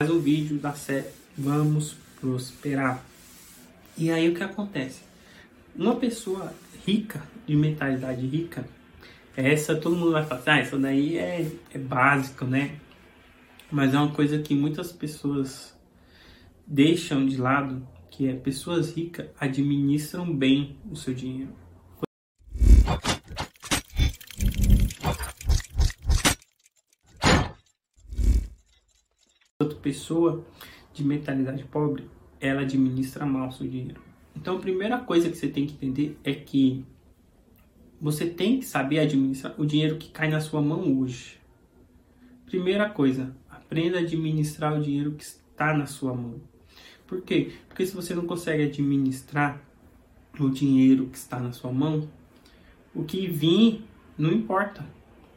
mais um vídeo da série Vamos Prosperar. E aí o que acontece? Uma pessoa rica, de mentalidade rica, essa todo mundo vai falar, ah, isso daí é, é básico, né? Mas é uma coisa que muitas pessoas deixam de lado, que é pessoas ricas administram bem o seu dinheiro. Outra pessoa de mentalidade pobre, ela administra mal o seu dinheiro. Então, a primeira coisa que você tem que entender é que você tem que saber administrar o dinheiro que cai na sua mão hoje. Primeira coisa, aprenda a administrar o dinheiro que está na sua mão. Por quê? Porque se você não consegue administrar o dinheiro que está na sua mão, o que vir não importa.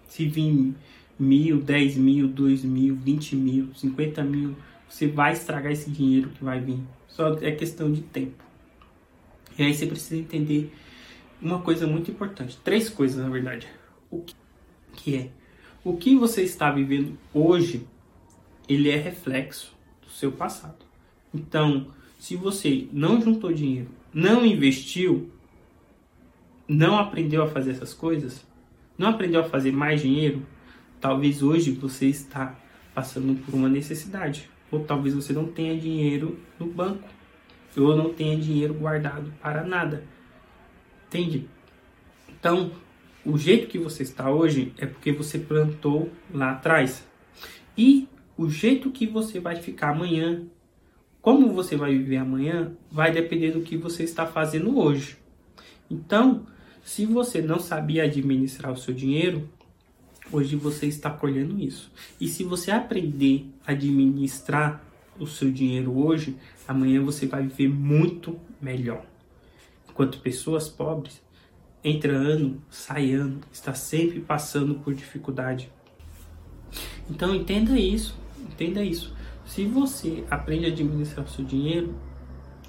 Se vir mil, dez mil, dois mil, vinte mil, cinquenta mil, você vai estragar esse dinheiro que vai vir. Só é questão de tempo. E aí você precisa entender uma coisa muito importante. Três coisas, na verdade. O que, que é? O que você está vivendo hoje, ele é reflexo do seu passado. Então, se você não juntou dinheiro, não investiu, não aprendeu a fazer essas coisas, não aprendeu a fazer mais dinheiro, Talvez hoje você está passando por uma necessidade, ou talvez você não tenha dinheiro no banco, ou não tenha dinheiro guardado para nada. Entende? Então, o jeito que você está hoje é porque você plantou lá atrás. E o jeito que você vai ficar amanhã, como você vai viver amanhã, vai depender do que você está fazendo hoje. Então, se você não sabia administrar o seu dinheiro, Hoje você está colhendo isso. E se você aprender a administrar o seu dinheiro hoje, amanhã você vai viver muito melhor. Enquanto pessoas pobres, entra ano, sai ano, está sempre passando por dificuldade. Então entenda isso, entenda isso. Se você aprende a administrar o seu dinheiro,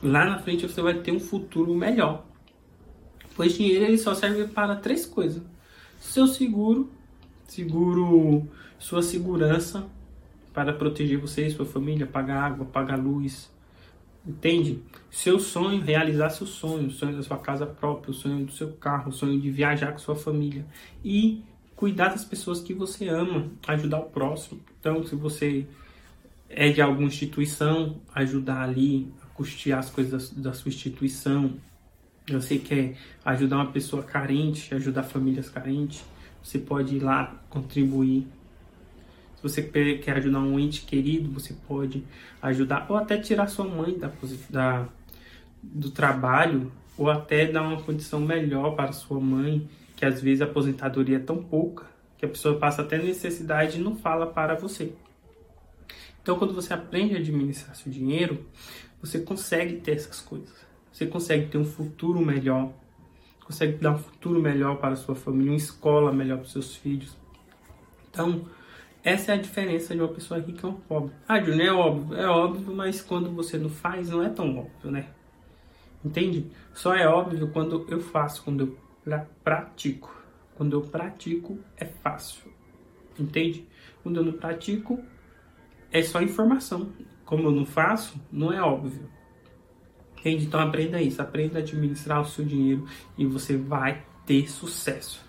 lá na frente você vai ter um futuro melhor. Pois dinheiro ele só serve para três coisas: seu seguro, seguro sua segurança para proteger você e sua família, pagar água, pagar luz. Entende? Seu sonho, realizar seu sonho, o sonho da sua casa própria, o sonho do seu carro, o sonho de viajar com sua família. E cuidar das pessoas que você ama, ajudar o próximo. Então, se você é de alguma instituição, ajudar ali a custear as coisas da, sua instituição. Você quer ajudar uma pessoa carente, ajudar famílias carentes você pode ir lá contribuir. Se você quer ajudar um ente querido, você pode ajudar, ou até tirar sua mãe da, da, do trabalho, ou até dar uma condição melhor para sua mãe, que às vezes a aposentadoria é tão pouca que a pessoa passa até necessidade e não fala para você. Então, quando você aprende a administrar seu dinheiro, você consegue ter essas coisas. Você consegue ter um futuro melhor consegue dar um futuro melhor para a sua família, uma escola melhor para os seus filhos. Então, essa é a diferença de uma pessoa rica e uma pobre. Ah, Júnior, é óbvio, é óbvio, mas quando você não faz, não é tão óbvio, né? Entende? Só é óbvio quando eu faço, quando eu pratico. Quando eu pratico, é fácil. Entende? Quando eu não pratico, é só informação. Como eu não faço, não é óbvio. Então aprenda isso, aprenda a administrar o seu dinheiro e você vai ter sucesso.